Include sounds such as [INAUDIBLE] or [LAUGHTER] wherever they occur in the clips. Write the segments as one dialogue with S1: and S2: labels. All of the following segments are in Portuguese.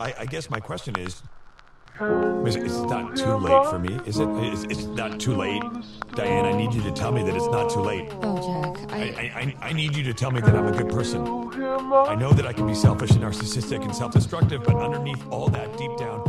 S1: I, I guess my question is, is it- it's not too late for me, is it? It's, it's not too late, Diane. I need you to tell me that it's not too late.
S2: Oh, Jack,
S1: I,
S2: I.
S1: I, I- need you to tell me that I'm a good person. I know that I can be selfish and narcissistic and self-destructive, but underneath all that, deep down,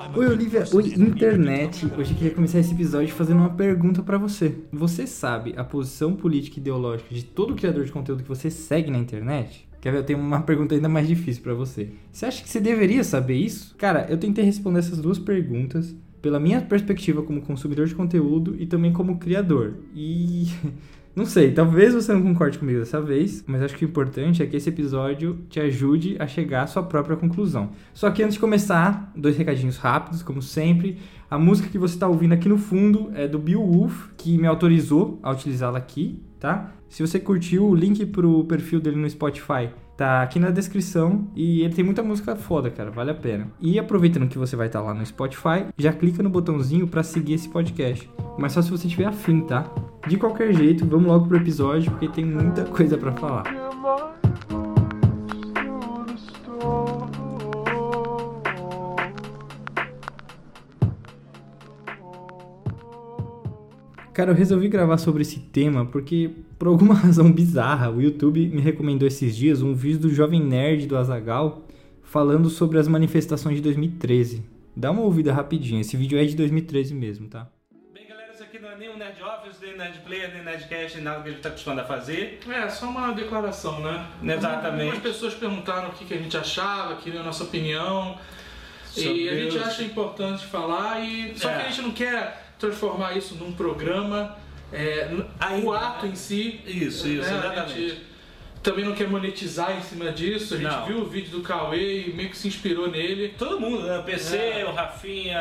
S1: I'm a
S3: Oi,
S1: good
S3: Olivia.
S1: person
S3: Oi, internet. Hoje eu queria começar esse episódio fazendo uma pergunta pra você. Você sabe a posição política e ideológica de todo criador de conteúdo que você segue na internet? Quer ver? Eu tenho uma pergunta ainda mais difícil pra você. Você acha que você deveria saber isso? Cara, eu tentei responder essas duas perguntas pela minha perspectiva como consumidor de conteúdo e também como criador. E [LAUGHS] não sei, talvez você não concorde comigo dessa vez, mas acho que o importante é que esse episódio te ajude a chegar à sua própria conclusão. Só que antes de começar, dois recadinhos rápidos, como sempre. A música que você está ouvindo aqui no fundo é do Bill Wolf, que me autorizou a utilizá-la aqui, tá? Se você curtiu, o link pro perfil dele no Spotify tá aqui na descrição e ele tem muita música foda, cara, vale a pena. E aproveitando que você vai estar lá no Spotify, já clica no botãozinho para seguir esse podcast. Mas só se você tiver afim, tá? De qualquer jeito, vamos logo pro episódio porque tem muita coisa para falar. Cara, eu resolvi gravar sobre esse tema porque, por alguma [LAUGHS] razão bizarra, o YouTube me recomendou esses dias um vídeo do Jovem Nerd do Azagal falando sobre as manifestações de 2013. Dá uma ouvida rapidinho, esse vídeo é de 2013 mesmo, tá?
S4: Bem, galera, isso aqui não é nem um Nerd Office, nem Nerd Player, nem Nerdcast, nem nada que a gente tá acostumado a fazer.
S5: É, só uma declaração, né?
S4: Exatamente.
S5: Algumas pessoas perguntaram o que, que a gente achava, queriam a nossa opinião.
S4: Sobre
S5: e a gente acha importante falar e. Só
S4: É.
S5: que a gente não quer transformar isso num programa. É, o ato
S4: né?
S5: em si.
S4: Isso, isso,
S5: né, A
S4: exatamente.
S5: gente também não quer monetizar em cima disso. A gente
S4: Não.
S5: viu o vídeo do Cauê e meio que se inspirou nele.
S4: Todo mundo, né? O PC,
S5: É.
S4: o Rafinha,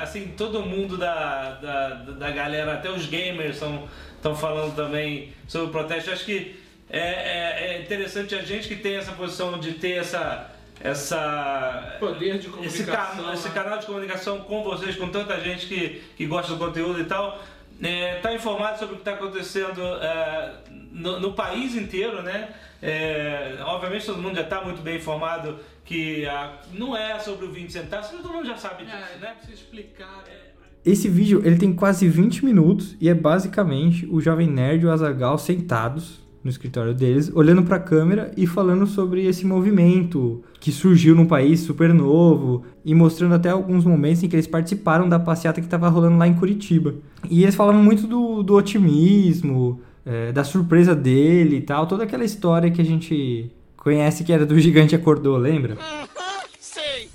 S4: assim, todo mundo da, da, da galera, até os gamers estão falando também sobre o protesto. Acho que é, é- é interessante a gente que tem essa posição de ter essa. Essa
S5: Poder de
S4: esse,
S5: comunicação.
S4: cano- esse
S5: né?
S4: canal de comunicação com vocês, com tanta gente que, que gosta do conteúdo e tal, está informado sobre o que está acontecendo é, no, no país inteiro, né? É, obviamente todo mundo já está muito bem informado que a- não é sobre o 20 centavos, todo mundo já sabe disso,
S5: É,
S4: né?
S5: né? Precisa explicar. né?
S3: Esse vídeo ele tem quase 20 minutos e é basicamente o Jovem Nerd e o Azagal sentados no escritório deles, olhando pra câmera e falando sobre esse movimento que surgiu num país super novo e mostrando até alguns momentos em que eles participaram da passeata que estava rolando lá em Curitiba. E eles falavam muito do, do otimismo, é, da surpresa dele e tal, toda aquela história que a gente conhece que era do Gigante Acordou, lembra?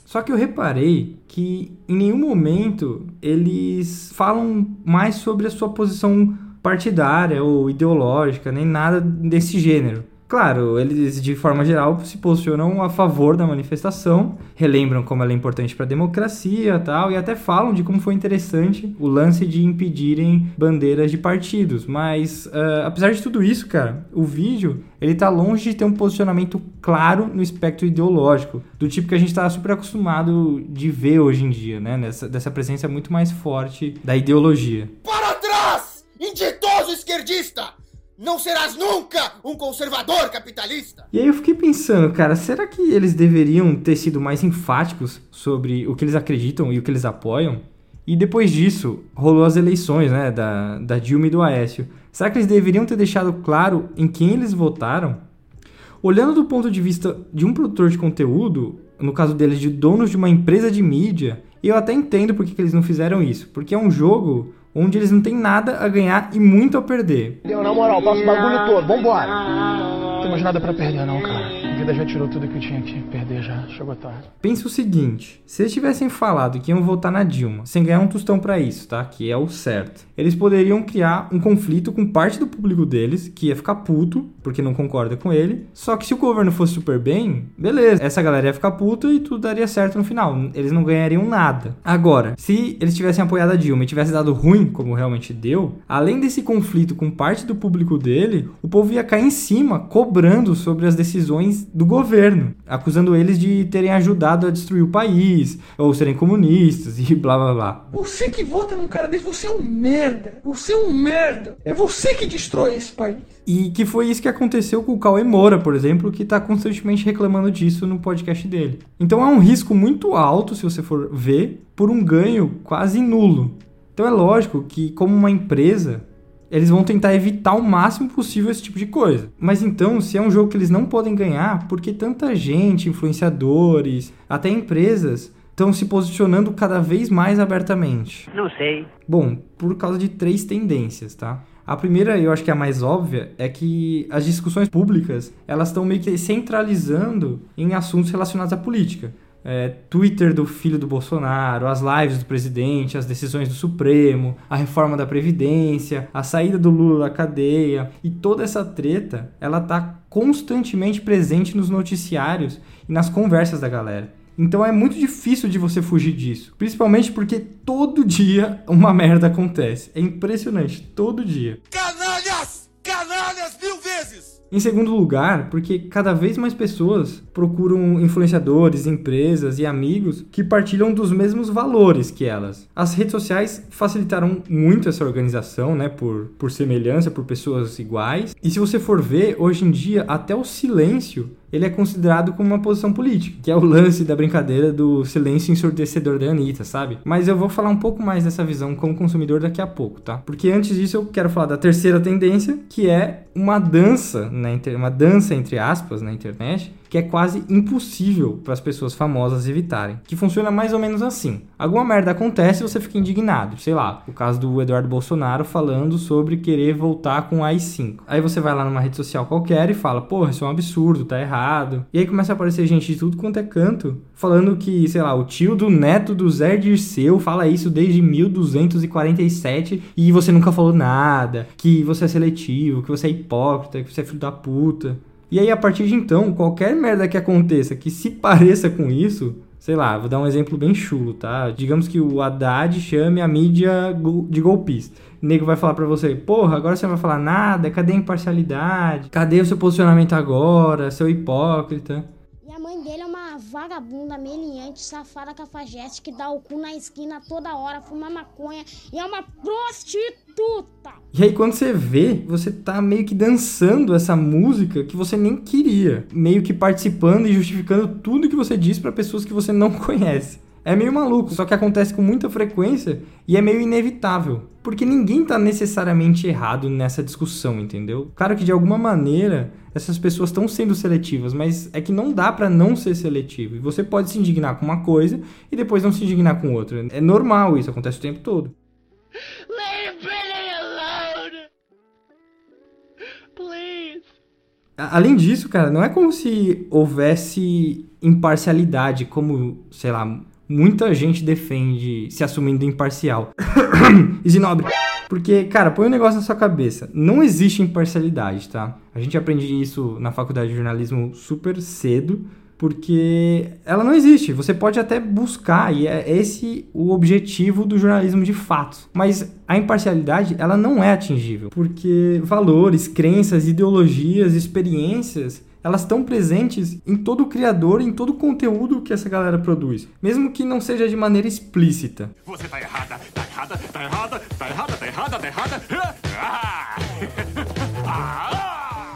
S3: Só que eu reparei que em nenhum momento eles falam mais sobre a sua posição partidária ou ideológica, nem nada desse gênero. Claro, eles de forma geral se posicionam a favor da manifestação, relembram como ela é importante para a democracia tal, e até falam de como foi interessante o lance de impedirem bandeiras de partidos. Mas, ah, apesar de tudo isso, cara, o vídeo ele tá longe de ter um posicionamento claro no espectro ideológico, do tipo que a gente tá super acostumado de ver hoje em dia, né? Nessa, dessa presença muito mais forte da ideologia.
S6: Para! Inditoso esquerdista! Não serás nunca um conservador capitalista!
S3: E aí eu fiquei pensando, cara, será que eles deveriam ter sido mais enfáticos sobre o que eles acreditam e o que eles apoiam? E depois disso, rolou as eleições, né, da, da Dilma e do Aécio. Será que eles deveriam ter deixado claro em quem eles votaram? Olhando do ponto de vista de um produtor de conteúdo, no caso deles de donos de uma empresa de mídia, eu até entendo por que que eles não fizeram isso. Porque é um jogo onde eles não têm nada a ganhar e muito a perder.
S7: Deu, na moral, passa o bagulho todo, vambora. Não tem mais nada pra perder não, cara. Vida já tirou tudo que eu tinha que perder já, chegou tarde.
S3: Pensa o seguinte, se eles tivessem falado que iam votar na Dilma, sem ganhar um tostão pra isso, tá? Que é o certo. Eles poderiam criar um conflito com parte do público deles, que ia ficar puto, porque não concorda com ele. Só que se o governo fosse super bem, beleza, essa galera ia ficar puta e tudo daria certo no final. Eles não ganhariam nada. Agora, se eles tivessem apoiado a Dilma e tivesse dado ruim, como realmente deu, além desse conflito com parte do público dele, o povo ia cair em cima, cobrando sobre as decisões do governo, acusando eles de terem ajudado a destruir o país, ou serem comunistas e blá blá blá.
S7: Você que vota num cara desse, você é um merda. Você é um merda. É você que destrói esse país.
S3: E que foi isso que aconteceu com o Cauê Moura, por exemplo, que está constantemente reclamando disso no podcast dele. Então é um risco muito alto, se você for ver, por um ganho quase nulo. Então é lógico que, como uma empresa, eles vão tentar evitar o máximo possível esse tipo de coisa. Mas então, se é um jogo que eles não podem ganhar, por que tanta gente, influenciadores, até empresas, estão se posicionando cada vez mais abertamente?
S2: Não sei.
S3: Bom, por causa de três tendências, tá? A primeira, eu acho que é a mais óbvia, é que as discussões públicas, elas estão meio que centralizando em assuntos relacionados à política é, Twitter do filho do Bolsonaro, as lives do presidente, as decisões do Supremo, a reforma da Previdência, a saída do Lula da cadeia e toda essa treta, ela tá constantemente presente nos noticiários e nas conversas da galera. Então é muito difícil de você fugir disso, principalmente porque todo dia uma merda acontece. É impressionante, todo dia.
S6: Canalhas! Canalhas mil!
S3: Em segundo lugar, porque cada vez mais pessoas procuram influenciadores, empresas e amigos que partilham dos mesmos valores que elas. As redes sociais facilitaram muito essa organização, né, por, por semelhança, por pessoas iguais. E se você for ver, hoje em dia, até o silêncio ele é considerado como uma posição política, que é o lance da brincadeira do silêncio ensurdecedor da Anitta, sabe? Mas eu vou falar um pouco mais dessa visão como consumidor daqui a pouco, tá? Porque antes disso eu quero falar da terceira tendência, que é uma dança, inter... uma dança entre aspas na internet, que é quase impossível para as pessoas famosas evitarem. Que funciona mais ou menos assim: alguma merda acontece e você fica indignado. Sei lá, o caso do Eduardo Bolsonaro falando sobre querer voltar com o AI-5. Aí você vai lá numa rede social qualquer e fala: porra, isso é um absurdo, tá errado. E aí começa a aparecer gente de tudo quanto é canto falando que, sei lá, o tio do neto do Zé Dirceu fala isso desde 1247 e você nunca falou nada, que você é seletivo, que você é hipócrita, que você é filho da puta. E aí, a partir de então, qualquer merda que aconteça que se pareça com isso, sei lá, vou dar um exemplo bem chulo, tá? Digamos que o Haddad chame a mídia de golpista. O nego vai falar pra você, porra, agora você não vai falar nada, cadê a imparcialidade? Cadê o seu posicionamento agora, seu hipócrita?
S8: mãe dele é uma vagabunda, meliante, safada, cafajeste, que dá o cu na esquina toda hora, fuma maconha e é uma prostituta.
S3: E aí quando você vê, você tá meio que dançando essa música que você nem queria, meio que participando e justificando tudo que você diz para pessoas que você não [LAUGHS] conhece. É meio maluco, só que acontece com muita frequência e é meio inevitável. Porque ninguém tá necessariamente errado nessa discussão, entendeu? Claro que de alguma maneira essas pessoas estão sendo seletivas, mas é que não dá para não ser seletivo. E você pode se indignar com uma coisa e depois não se indignar com outra. É normal isso, acontece o tempo todo. Além disso, cara, não é como se houvesse imparcialidade, como, sei lá, muita gente defende se assumindo imparcial. [COUGHS] Isinobre. Porque, cara, põe um negócio na sua cabeça. Não existe imparcialidade, tá? A gente aprende isso na faculdade de jornalismo super cedo, porque ela não existe. Você pode até buscar, e é esse o objetivo do jornalismo de fato. Mas a imparcialidade, ela não é atingível, porque valores, crenças, ideologias, experiências elas estão presentes em todo o criador, em todo o conteúdo que essa galera produz, mesmo que não seja de maneira explícita. Você tá errada, tá errada, tá errada, tá errada, tá errada, tá errada. [LAUGHS]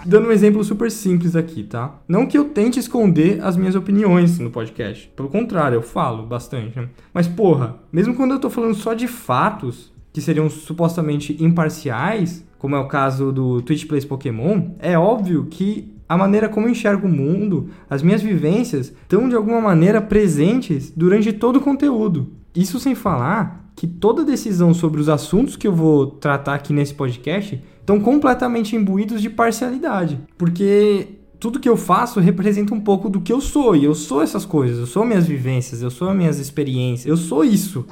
S3: Dando um exemplo super simples aqui, tá? Não que eu tente esconder as minhas opiniões no podcast. Pelo contrário, eu falo bastante. Né? Mas, porra, mesmo quando eu tô falando só de fatos, que seriam supostamente imparciais, como é o caso do Twitch Plays Pokémon, é óbvio que a maneira como eu enxergo o mundo, as minhas vivências, estão de alguma maneira presentes durante todo o conteúdo. Isso sem falar que toda decisão sobre os assuntos que eu vou tratar aqui nesse podcast estão completamente imbuídos de parcialidade. Porque tudo que eu faço representa um pouco do que eu sou. E eu sou essas coisas. Eu sou minhas vivências, eu sou minhas experiências, eu sou isso.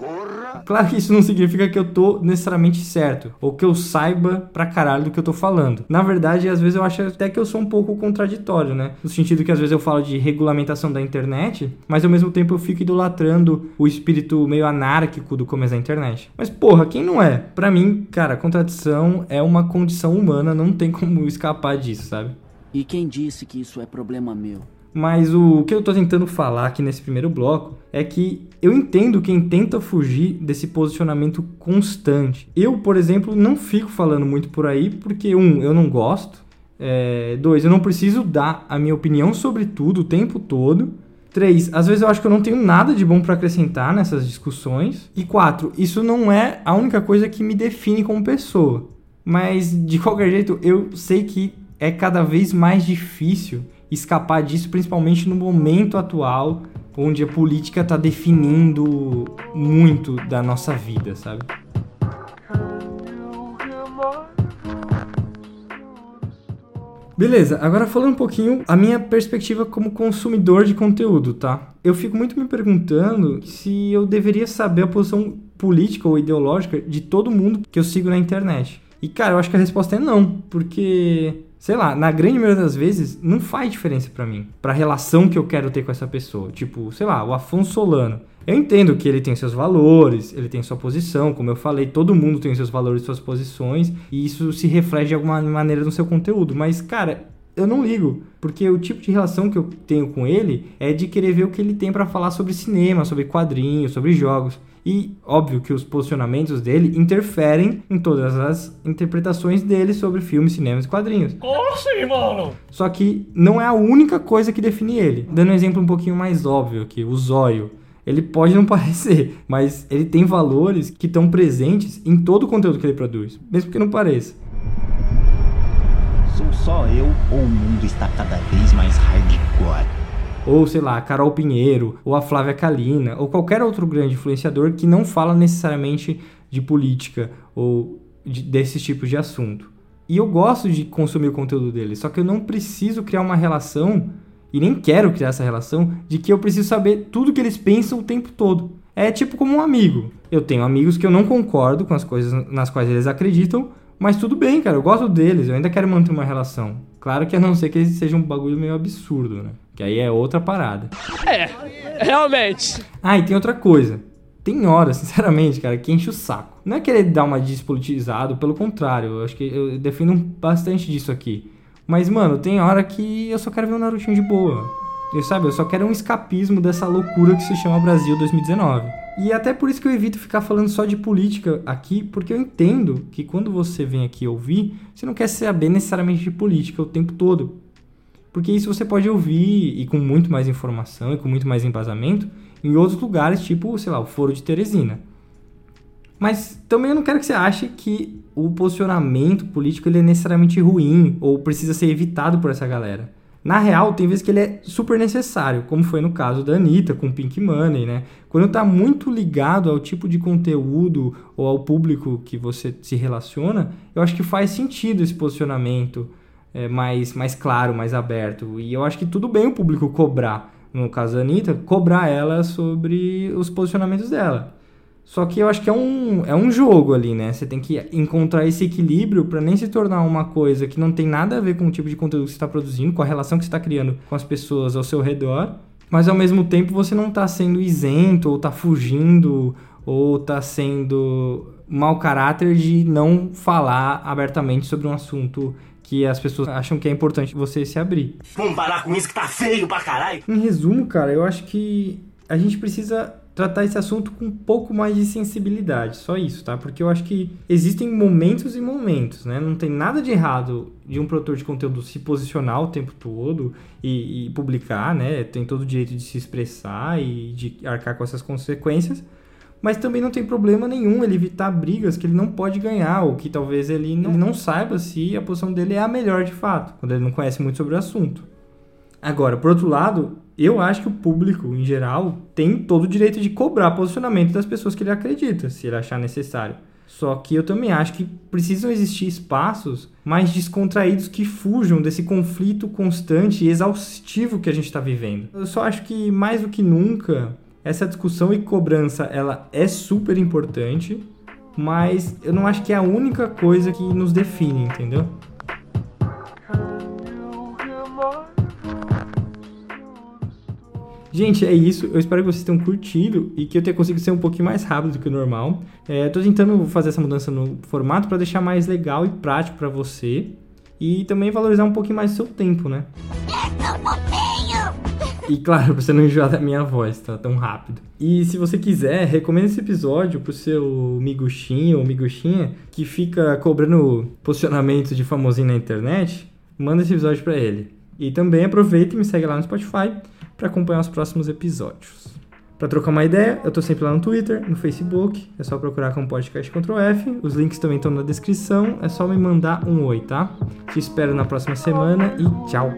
S3: Claro que isso não significa que eu tô necessariamente certo, ou que eu saiba pra caralho do que eu tô falando. Na verdade, às vezes eu acho até que eu sou um pouco contraditório, né? No sentido que às vezes eu falo de regulamentação da internet, mas ao mesmo tempo eu fico idolatrando o espírito meio anárquico do começo da internet. Mas porra, quem não é? Pra mim, cara, contradição é uma condição humana, não tem como escapar disso, sabe?
S9: E quem disse que isso é problema meu?
S3: Mas o que eu tô tentando falar aqui nesse primeiro bloco é que eu entendo quem tenta fugir desse posicionamento constante. Eu, por exemplo, não fico falando muito por aí porque, um, eu não gosto. É, dois, eu não preciso dar a minha opinião sobre tudo o tempo todo. Três, às vezes eu acho que eu não tenho nada de bom para acrescentar nessas discussões. E quatro, isso não é a única coisa que me define como pessoa. Mas de qualquer jeito, eu sei que é cada vez mais difícil escapar disso, principalmente no momento atual, onde a política está definindo muito da nossa vida, sabe? Beleza, agora falando um pouquinho a minha perspectiva como consumidor de conteúdo, tá? Eu fico muito me perguntando se eu deveria saber a posição política ou ideológica de todo mundo que eu sigo na internet. E cara, eu acho que a resposta é não, porque sei lá, na grande maioria das vezes não faz diferença para mim, para a relação que eu quero ter com essa pessoa. Tipo, sei lá, o Afonso Solano. Eu entendo que ele tem seus valores, ele tem sua posição, como eu falei, todo mundo tem seus valores suas posições, e isso se reflete de alguma maneira no seu conteúdo, mas cara, eu não ligo, porque o tipo de relação que eu tenho com ele é de querer ver o que ele tem para falar sobre cinema, sobre quadrinhos, sobre jogos. E óbvio que os posicionamentos dele interferem em todas as interpretações dele sobre filmes, cinemas e quadrinhos.
S2: Como assim, mano?
S3: Só que não é a única coisa que define ele. Dando um exemplo um pouquinho mais óbvio aqui, o zóio. Ele pode não [LAUGHS] parecer, mas ele tem valores que estão presentes em todo o conteúdo que ele produz, mesmo que não pareça.
S9: Sou só eu ou o mundo está cada vez mais hardcore?
S3: Ou, sei lá, a Carol Pinheiro, ou a Flávia Kalina, ou qualquer outro grande influenciador que não fala necessariamente de política ou de, desses tipos de assunto. E eu gosto de consumir o conteúdo dele, só que eu não preciso criar uma relação e nem quero criar essa relação de que eu preciso saber tudo que eles pensam o tempo todo. É tipo como um amigo. Eu tenho amigos que eu não concordo com as coisas nas quais eles acreditam, mas tudo bem, cara, eu gosto deles, eu ainda quero manter uma relação. Claro que a não ser que seja um bagulho meio absurdo, né? Que aí é outra parada.
S2: É, realmente.
S3: Ah, e tem outra coisa. Tem horas, [LAUGHS] sinceramente, cara, que enche o saco. Não é querer dar uma despolitizado, pelo contrário, eu acho que eu defendo bastante disso aqui. Mas, mano, tem hora que eu só quero ver um Narutinho de boa. Eu, sabe, eu só quero um escapismo dessa loucura que se chama Brasil 2019. E até por isso que eu evito ficar falando só de política aqui, porque eu entendo que quando você vem aqui ouvir, você não quer saber necessariamente de política o tempo todo. Porque isso você pode ouvir e com muito mais informação e com muito mais embasamento em outros lugares, tipo, sei lá, o Foro de Teresina. Mas também eu não quero que você ache que o posicionamento político ele é necessariamente ruim ou precisa ser evitado por essa galera. Na real, tem vezes que ele é super necessário, como foi no caso da Anitta com Pink Money, né? Quando está muito ligado ao tipo de conteúdo ou ao público que você se relaciona, eu acho que faz sentido esse posicionamento é, mais, mais claro, mais aberto. E eu acho que tudo bem o público cobrar, no caso da Anitta, cobrar ela sobre os posicionamentos dela. Só que eu acho que é um, é um jogo ali, né? Você tem que encontrar esse equilíbrio para nem se tornar uma coisa que não tem nada a ver com o tipo de conteúdo que você está produzindo, com a relação que você está criando com as pessoas ao seu redor, mas ao mesmo tempo você não está sendo isento, ou está fugindo, ou está sendo mau caráter de não falar abertamente sobre um assunto que as pessoas acham que é importante você se abrir.
S9: Vamos parar com isso que tá feio pra caralho.
S3: Em resumo, cara, eu acho que a gente precisa tratar esse assunto com um pouco mais de sensibilidade, só isso, tá? Porque eu acho que existem momentos e momentos, né? Não tem nada de errado de um produtor de conteúdo se posicionar o tempo todo e, e publicar, né? Tem todo o direito de se expressar e de arcar com essas consequências, mas também não tem problema nenhum ele evitar brigas que ele não pode ganhar ou que talvez ele não, ele não saiba se a posição dele é a melhor de fato, quando ele não conhece muito sobre o assunto. Agora, por outro lado, eu acho que o público, em geral, tem todo o direito de cobrar posicionamento das pessoas que ele acredita, se ele achar necessário. Só que eu também acho que precisam existir espaços mais descontraídos que fujam desse conflito constante e exaustivo que a gente está vivendo. Eu só acho que mais do que nunca essa discussão e cobrança ela é super importante, mas eu não acho que é a única coisa que nos define, entendeu? Gente, é isso. Eu espero que vocês tenham curtido e que eu tenha conseguido ser um pouquinho mais rápido do que o normal. É, tô tentando fazer essa mudança no formato para deixar mais legal e prático para você e também valorizar um pouquinho mais o seu tempo, né? E claro, [LAUGHS] pra você não enjoar da minha voz, tá? Tão rápido. E se você quiser, recomenda esse episódio pro seu miguxinho ou miguxinha que fica cobrando posicionamento de famosinho na internet. Manda esse episódio pra ele. E também aproveita e me segue lá no Spotify para acompanhar os próximos episódios. Para trocar uma ideia, eu tô sempre lá no Twitter, no Facebook, é só procurar com podcast Ctrl F. Os links também estão na descrição, é só me mandar um oi, tá? Te espero na próxima semana e tchau.